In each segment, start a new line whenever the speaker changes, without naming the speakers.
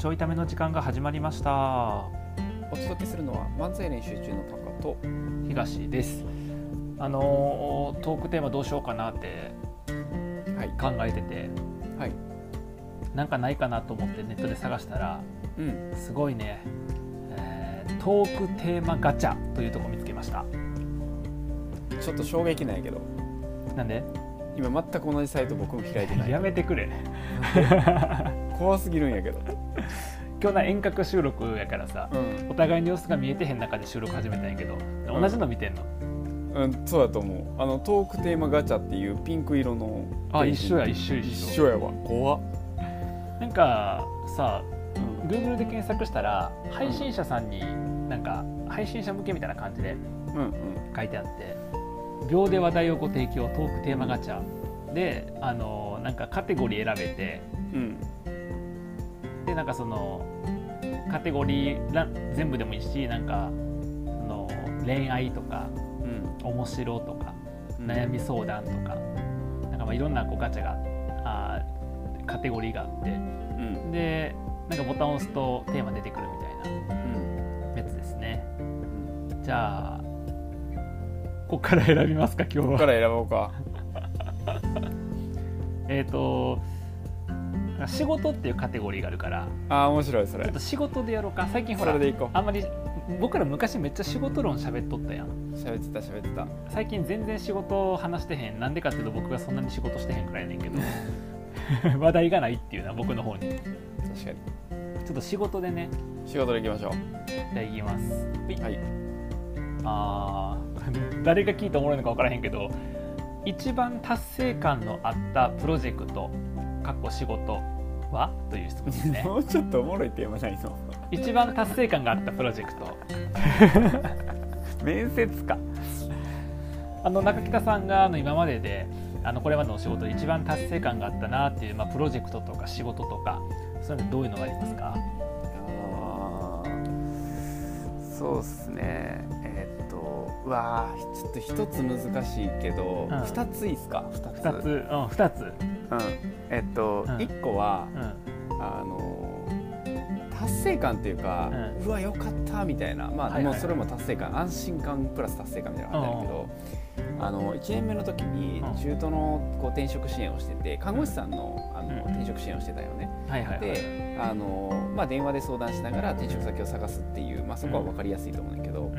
ちょいための時間が始まりました。
お届けするのは漫才練習中のパカと
東です。あのートークテーマどうしようかなって
はい。
考えてて
はい。
なんかないかなと思ってネットで探したら
うん。
すごいね、えートークテーマガチャというとこ見つけました。
ちょっと衝撃なんやけど。
なんで？
今全く同じサイト僕も開いてない。
やめてくれ
怖すぎるんやけど。
今日な遠隔収録やからさ
うん。
お互いに様子が見えてへん中で収録始めたんやけど同じの見てんの、
うん、そうだと思う。あのトークテーマガチャっていうピンク色の
あ一緒や一緒一緒
一緒やわ。怖っ、
なんかさ
うん。
Google で検索したら配信者さんになんか配信者向けみたいな感じで
うんうん。
書いてあって秒で話題をご提供トークテーマガチャ。であのなんかカテゴリー選べて
うん
でなんかそのカテゴリーら全部でもいいしなんかその恋愛とか
うん。
面白とか
うん。
悩み相談とかなんかまあいろんなこうガチャがあーカテゴリーがあって
うん。
でなんかボタンを押すとテーマ出てくるみたい
うん。
なやつですね。
うん。
じゃあここから選びますか今日は。
ここから選ぼうか。
えっ、と仕事っていうカテゴリーがあるから。
あー面白いそれ。
ちょっと仕事でやろうか。最近ほら
それでいこう。
あんまり僕ら昔めっちゃ仕事論喋っとったやん。
喋ってた喋ってた。
最近全然仕事話してへん。なんでかっていうと僕がそんなに仕事してへんくらいやねんけど。話題がないっていうのは僕の方に。ち
確かに。
ょっと仕事でね。
仕事でいきましょ
じゃあいきます。
うはい。
あー 誰が聞いておもろいのか分からへんけど一番達成感のあったプロジェクトかっこ仕事は？という質問ですね。
もうちょっとおもろいテーマないの？
一番達成感があったプロジェクト。
面接か。
あの中北さんがあの今までであのこれまでのお仕事で一番達成感があったなっていう、まあ、プロジェクトとか仕事とかそういうのどういうのがありますか？
そうっすねうわーちょっと一つ難しいけど
うん。
二、ついいっすか？二つ。
2つ。うん2つ。
うん。えっと
うん。
一、個は
うん。
あの達成感っていうか、
う
うんわよかったみたいな。まあ、
はいはいはい。
もうそれも達成感安心感プラス達成感みたいなのがあったんやけど、あの1年目の時に
うん。
中途のこう転職支援をしてて看護師さんのあの、
うん。
転職支援をしてたよね。
はいはいはい。
であの、まあ、電話で相談しながら転職先を探すっていう、まあ、そこは分かりやすいと思うんだけど、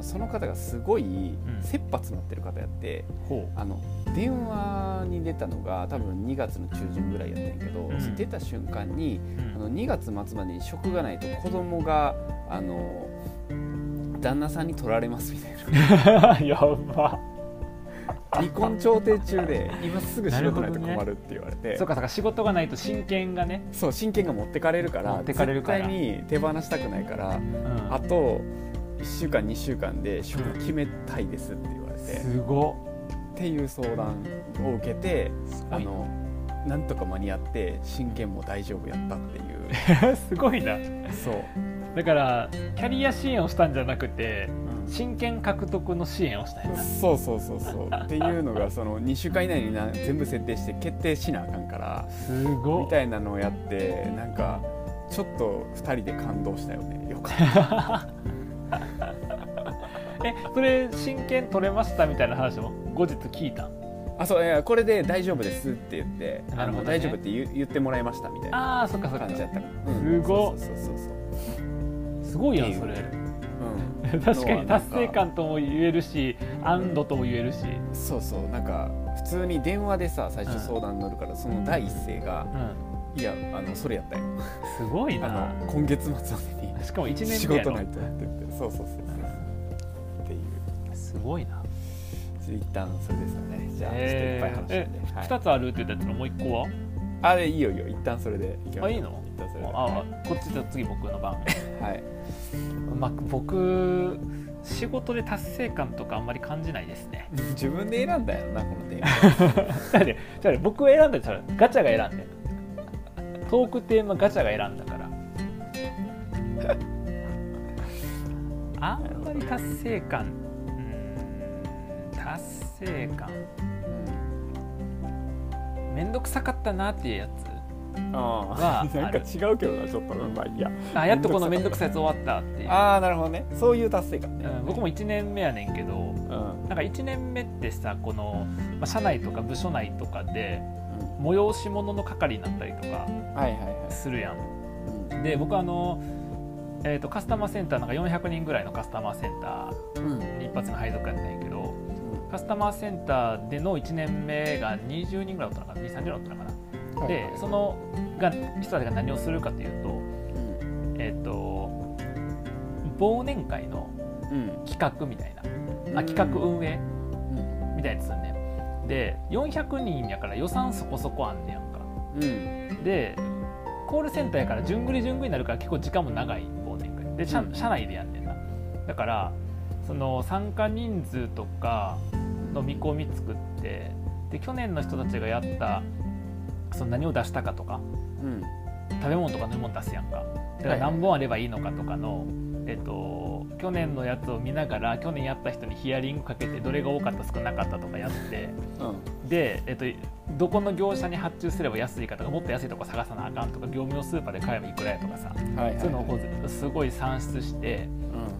のその方がすごい
ん。
切羽詰まってる方やって
ほ
あの電話に出たのが多分2月の中旬ぐらいやったんやけど、
うん。
出た瞬間に
う、うん。
あの2月末までに職がないと子供があの旦那さんに取られますみたいな。
やば。
離婚調停中で今すぐ仕事ないと困るって言われて。
そうかそうか仕事がないと親権がね、
そう親権が持ってかれるから
持ってかれるから。
絶対に手放したくないから
うん、
あと1週間2週間で職決めたいですって言われて、っ
すご。
ていう相談を受けてあのなんとか間に合って親権も大丈夫やったっていう。
すごいな。
そう、
だからキャリア支援をしたんじゃなくて
うん。
親権獲得の支援をした
そうそうそうそう。っていうのがその2週間以内にな全部設定して決定しなあかんから
すご。い
みたいなのをやってなんかちょっと2人で感動したよね。よかった
えそれ親権取れましたみたいな話も？後日聞いた。ん
あそういやこれで大丈夫ですって言って、
なるほ
大丈夫って言う言ってもらいましたみたいな
ああそっかそっか。
感じやった。から、
すごっ。
そうそうそうそう
すごいやんそれ。
うん。
確かに達成感とも言えるし安堵とも言えるし、
そうそう。なんか普通に電話でさ最初相談乗るから、その第一声が
うん、
いやあのそれやったよ。
すごい
あ
な
の今月末までに
しかも1年
仕
目やろ。
事ないとって言ってそうそうそうそう。っていう。
すごいな。
ちょ一旦それですかね。じゃあちょっといっぱい話して。はい
2つあるって言ったやつのもう1個は？
あでいいよいいよ。一旦それで。いきましょう
あいいの
一旦それで。
あこっちじゃ次僕の番
はい。
まあ僕仕事で達成感とかあんまり感じないですね。
自分で選んだよなこのテーマ。
だってじゃあ僕が選んだじゃガチャが選んで。トークテーマガチャが選んだからあんまり達成感。うーん達成感。めんどくさかったなっていうやつ
あー。なんか違うけどなちょっと。まあいいや。
あやっとこの面倒くさいやつ終わったっていう、
ああなるほどね。そういう達成感。ね、
うん、僕も1年目やねんけど
うん。
なんか1年目ってさこの、まあ、社内とか部署内とかで催し物の係になったりとか
はいはいはい。
するやん。
うん。
で僕あの、えー、とカスタマーセンターなんか400人ぐらいのカスタマーセンタ
うん。
ーに一発の配属やったんやけどカスタマーセンターでの1年目が20人ぐらいだったのかな？2 3 0人だったのかな、
はい。
でそのが人たちが何をするかというと
うん。
えっ、と忘年会の
うん。
企画みたいな。あ企画運営
うん。
みたいなやつするねで400人やから予算そこそこあんねやんか。
うん。
でコールセンターやから順繰り順繰りになるから結構時間も長いで社,、内でやんねんな。だからその参加人数とかの見込み作ってで去年の人たちがやったその何を出したかとか
うん。
食べ物とか飲み物出すやんか。だから何本あればいいのかとかの、えっと、去年のやつを見ながら去年やった人にヒアリングかけてどれが多かった少なかったとかやって
うん
で、えっと、どこの業者に発注すれば安いかとかもっと安いとこ探さなあかんとか業務用スーパーで買えばいくらやとかさ
はいはい。
そういうのをすごい算出して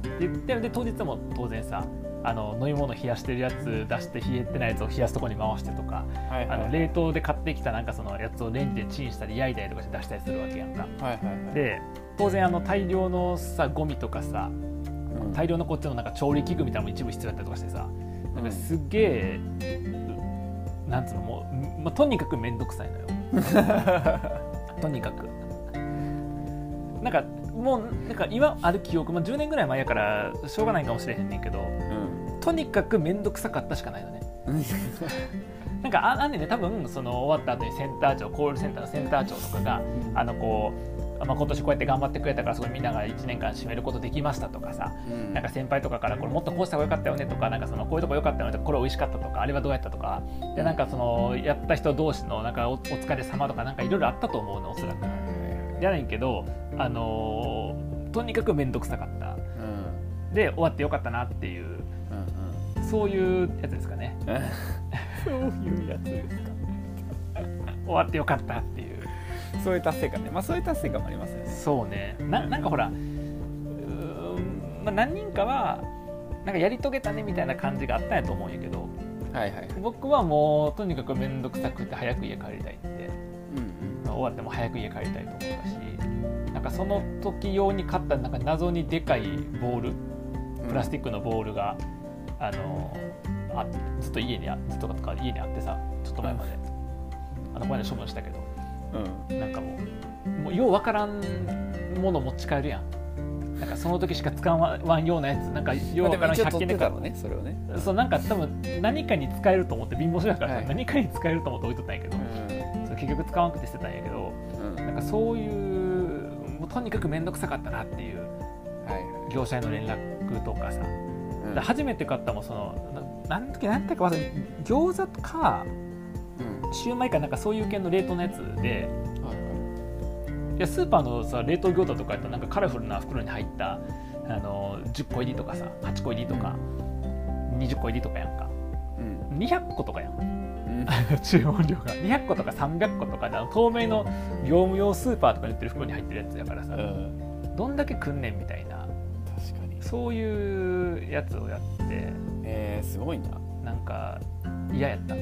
うん。
ででで当日も当然さあの飲み物冷やしてるやつ出して冷えてないやつを冷やすとこに回してとか
はいはい。
あの冷凍で買ってきたなんかそのやつをレンジでチンしたり焼いたりとかして出したりするわけやんか。
はいはいはい。
で当然あの大量のさゴミとかさ
うん。
大量のこっちのなんか調理器具みたいなのも一部必要だったりとかしてさなんかすっげえ、なんつうのもう、まあ、とにかく面倒くさいのよ。とにかく。なんかもうなんか今ある記憶、まあ、10年ぐらい前やからしょうがないかもしれへんねんけど
うん。
とにかく面倒くさかったしかないのね。なんかああんねんね多分その終わった後にセンター長コールセンターのセンター長とかがあのこう、まあ、今年こうやって頑張ってくれたからそこみんなが1年間締めることできましたとかさ
うん。
なんか先輩とかからこれもっとこうした方が良かったよねとかなんかそのこういうとこ良かったよねとかこれ美味しかったとかあれはどうやったとかでなんかそのやった人同士のなんかおお疲れ様とかなんかいろいろあったと思うのおそらく。やねんけどあのーとにかく面倒くさかった。
うん。
で終わってよかったなっていう
うん
そういうやつですかね。
う んそういうやつですか
終わってよかったっていう
そういう達成感ね。まあそういう達成感もありますよね。
そうね。ななんかほらうーん、まあ、何人かはなんかやり遂げたねみたいな感じがあったんやと思うんやけど
はいはい。
僕はもうとにかく面倒くさくて早く家帰りたいって。
うん
まあ終わっても早く家帰りたいと思ったしなんかその時用に買ったなんか謎にでかいボール
うん。
プラスティックのボールが、あのあずっと家にあずっとか家にあってさちょっと前まで、あのこの間処分したけど
うん。
なんかもうもうようわからんもの持ち帰るやん。なんかその時しか使わんようなやつなんかようわからん100
一応取って
均で買う。
ねそれをね。
そうなんか多分何かに使えると思って貧乏しだからさ、
はい。
何かに使えると思って置いとったんやけど、そう結局使わなくて捨てたんやけど
うん。
なんかそういうもうとにかく面倒くさかったなっていう
はい
業者への連絡とかさ、
うん。
で初めて買ったもんそのななんなんだっけ忘れ餃子とか
うん
シューマイかなんかそういう系の冷凍のやつで
はい
い。やスーパーのさ冷凍餃子とかやったらなんかカラフルな袋に入ったあの10個入りとかさ8個入りとか20個入りとかやんか。
うん。
200個とかやん。
うん。
注文量が。200個とか300個とか透明の業務用スーパーとかに売ってる袋に入ってるやつやからさ、
うん。
どんだけくんねんみたいな
確かに。
そういうやつをやって
えー、すごいな。
なんか嫌やった、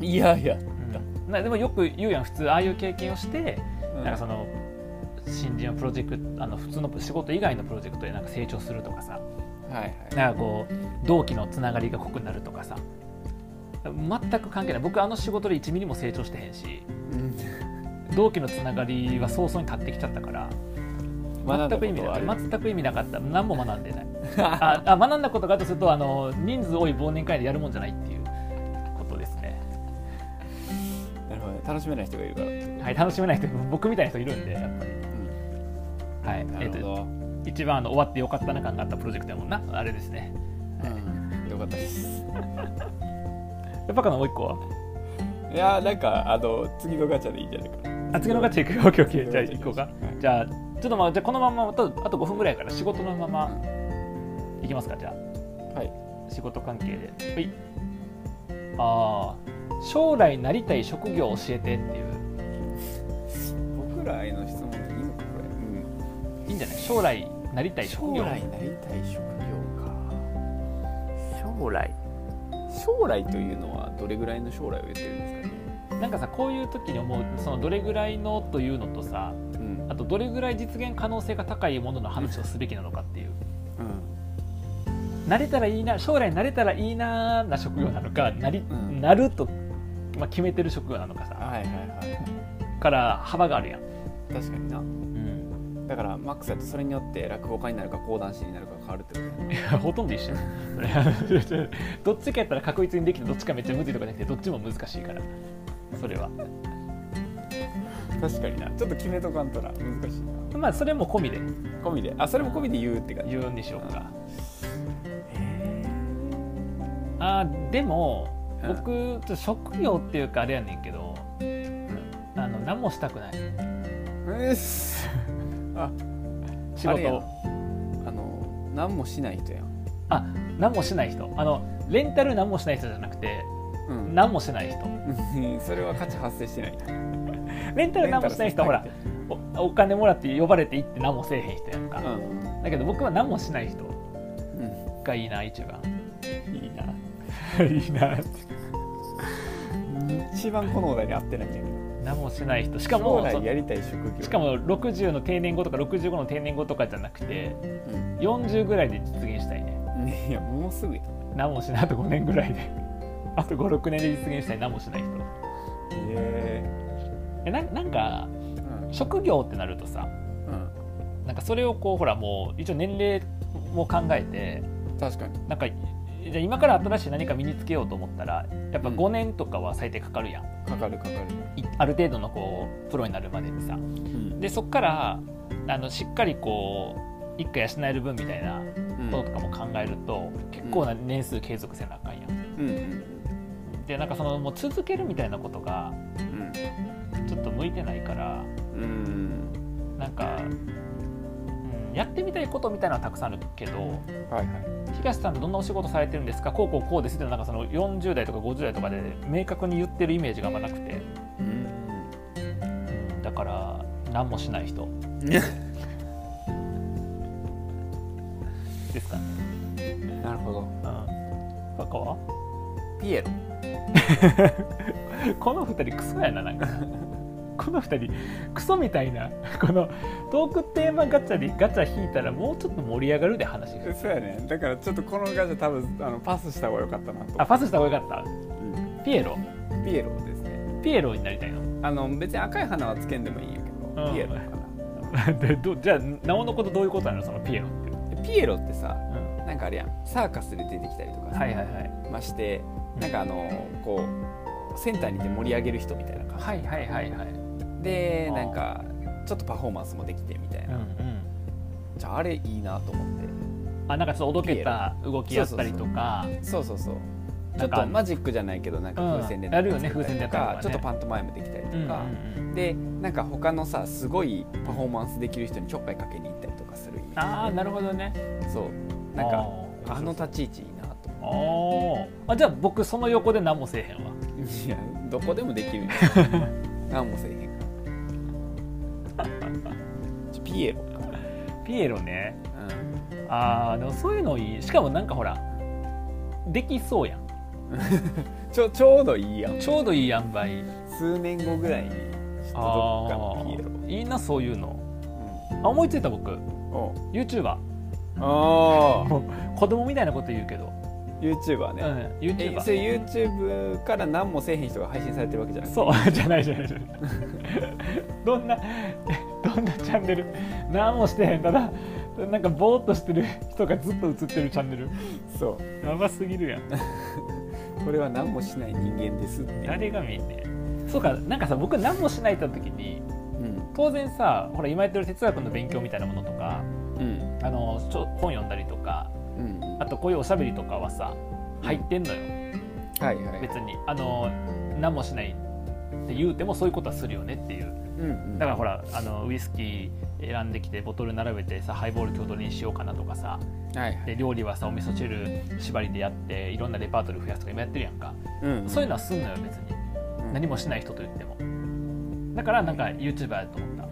いやいや。
うん。なでもよく言うやん普通ああいう経験をして、
うん。
なんかその新人のプロジェクトあの普通の仕事以外のプロジェクトでなんか成長するとかさ。
はいはい。
なんかこう同期のつながりが濃くなるとかさ。全く関係ない。僕あの仕事で1ミリも成長してへんし
うん。
同期のつながりは早々に立ってきちゃったから全く意味な
ことはある。
全く意味なかった。何も学んでない。ああ学んだことがあるとするとあの人数多い忘年会でやるもんじゃないっていう
楽しめない人がいるから。
はい楽しめない人僕みたいな人いるんでやっぱり。はい
な
えっと
るほど、
一番あの終わってよかったな感があったプロジェクトやもんな。あれですね。
うん、よかったです。
やっぱかなもう一個は？い
やーなんかあの次のガチャでいいんじゃないかな。
あ次のガチャ行く？よオッケーオッケー。じゃあ行こうか。
ガチャ
じゃあちょっとまあじゃあこのままあとあと5分ぐらいやから仕事のままいきますかじゃあ。
はい。
仕事関係で。はい。ああ将来なりたい職業教えてっていう。
将来の質問でいいのかこれ、
いいんじゃない？将来なりたい職業。
将来なりたい職業か。将来。将来というのはどれぐらいの将来を言ってるんですかね？
なんかさこういう時に思うそのどれぐらいのというのとさ
うん。
あとどれぐらい実現可能性が高いものの話をすべきなのかっていう。
うん。
なれたらいいな将来なれたらいいなな職業なのかなり、
うん。
なると、まあ、決めてる職業なのかさ。
はいはいはい。
から幅があるやん、
確かにな。
うん、
だからマックスだとそれによって落語家になるか講談師になるか変わるってことだよね。
いやほとんど一緒 どっちかやったら確実にできてどっちかめっちゃむずいとかじゃなくてどっちも難しいから。それは。
確かにな。ちょっと決めとかんとな。難しいな。
まあそれも込みで。
込みで。あそれも込みで言うって感じ。
言うんでしょうか。
へ
あーでも
うん
僕職業っていうかあれやねんけどあの何もしたくない。
えっす。あ
仕事
あの何もしない人やん。
あ何もしない人。あのレンタル何もしない人じゃなくて
うん。
何もしない人。
それは価値発生してない。
レンタル何もしない人はほらおお金もらって呼ばれて行って何もせえへん人やんか、
うん。
だけど僕は何もしない人
うん。
がいいな一番。
いいな。
いいなって
一番このお題に合ってないんやけど。
何もしない人。しか
将
も
やりたい職業。
しかも60の定年後とか65の定年後とかじゃなくて40ぐらいで実現したいね。
うんいやもうすぐや。
何もしないあと5年ぐらいで。あと56年で実現したい。何もしない人。
え
えななんか
うん。
職業ってなるとさ
うん。
なんかそれをこうほらもう一応年齢も考えて
確かに。
なんかじゃあ今から新しい何か身につけようと思ったらやっぱ
うん。
5年とかは最低かかるやん、
かかるかかる。
いある程度のこうプロになるまでにさ。
うん。
でそっからあのしっかりこう一回養える分みたいな
うん。
こととかも考えると、結構な年数継続せなあかんやん。
うん。うん
でなんかそのもう続けるみたいなことがちょっと向いてないから
うんうん。
なんか、うん、やってみたいことみたいなのはたくさんあるけど
はいはい
東さんどんなお仕事されてるんですか？こうこうこうですってなんかその40代とか50代とかで明確に言ってるイメージがあんまなくて、
うん
うん、だから何もしない人。ですかね、
なるほど。
うん、他は？
ピエロ。
この2人クソやななんか。この2人クソみたいな。このトークテーマガチャでガチャ引いたらもうちょっと盛り上がるで話が。
そうやね。だからちょっとこのガチャ多分あのパスした方が良かったなと。
あパスした方がよかった？ピエロ？
うんピエロですね。
ピエロになりたいの？
あの別に赤い花はつけんでもいいんやけど、
うん。
ピエロかな
でどじゃあなおのことどういうことなの？そのピエロって、
でピエロってさ
うん。
なんかあれやん。サーカスで出てきたりとかさ
はいはいはい。
ましてなんかあのこうセンターにいて盛り上げる人みたいな感じ、
はいはいはいはい。
でなんかちょっとパフォーマンスもできてみたいな、
うんうん。
じゃああれいいなと思って。
あなんかちょっとおどけた動きやったりとか。
そうそうそうちょっとマジックじゃないけどなんか風船で
うんやるよね風船とかね。
ちょっとパントマイムできたりとか、
うんうんうん。
でなんか他のさすごいパフォーマンスできる人にちょっかいかけに行ったりとかする
ああなるほどね。
そう。なんか
あ
の立ち位置いいなと。思って
あー。あじゃあ僕その横で何もせえへんわ。
いやどこでもできるんよ 何もせえへんピエロ。か、
ピエロね。
う
ああでもそういうのいい。しかもなんかほらできそうやん。
ん、ちょちょうどいいやん。
ちょうどいい塩梅。
数年後ぐらいに
あ
っかのピエロ、
ーいいなそういうの。
うん。
あ思いついた僕。
お
YouTuber
ああ
子供みたいなこと言うけど、
YouTuber ね、
うん、
え
YouTuber
それ YouTube から何もせえへん人が配信されてるわけじゃない。
そうじゃないじゃないじゃない。どんなどんなチャンネル。何もしてへん。ただなんかぼーっとしてる人がずっと映ってるチャンネル。
そう。
やばすぎるやん。
これは何もしない人間ですって。
誰が見んねん。そうかなんかさ僕何もしないって時に
うん。
当然さほら今やってる哲学の勉強みたいなものとか
うん。
あのちょ本読んだりとか
うん。
あとこういうおしゃべりとかはさ入ってんのよ。
はいはい。
別に。あの何もしないって言うてもそういうことはするよねっていう。
うんうん。
だからほらあのウイスキー選んできてボトル並べてさハイボール郷土にしようかなとかさ。
はいはい。
で料理はさお味噌汁縛りでやっていろんなレパートリー増やすとか今やってるやんか、
うん
そういうのはすんのよ別に。
うん。
何もしない人と言っても。だからなんか YouTuber やと思った。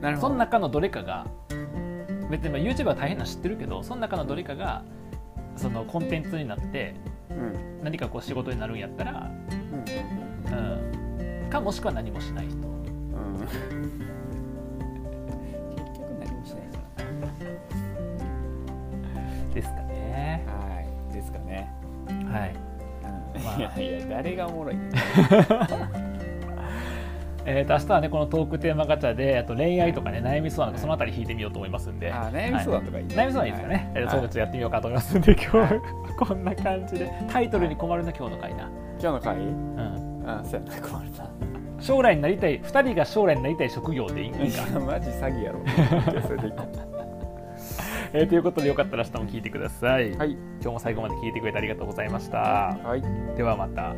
なるほど。
その中のどれかが別にまあ YouTube は大変なの知ってるけどその中のどれかがそのコンテンツになって
うん。
何かこう仕事になるんやったら、
うん
うん、かもしくは何もしない人。
うん。結局何もしないじ
ですかね。
はい。ですかね
はい。
うん。
まあ
いやいや誰がおもろい。ね
えー、と明日はねこのトークテーマガチャであと恋愛とかね悩み相談とかそのあたり引いてみようと思いますんで、
あ悩み相談とかいい。ね
悩み相談いいですかね、えー
はい。
そういうのちょっとやってみようかと思いますんで今日は。こんな感じで。タイトルに困るな今日の回な、
今日の回？
うん、
あそうやな。困るな。
将来になりたい2人が将来になりたい職業でいい？か、
マジ詐欺やろ。
えーということでよかったら明日も聞いてください、
うはい。
今日も最後まで聞いてくれてありがとうございました。
はい。
ではまた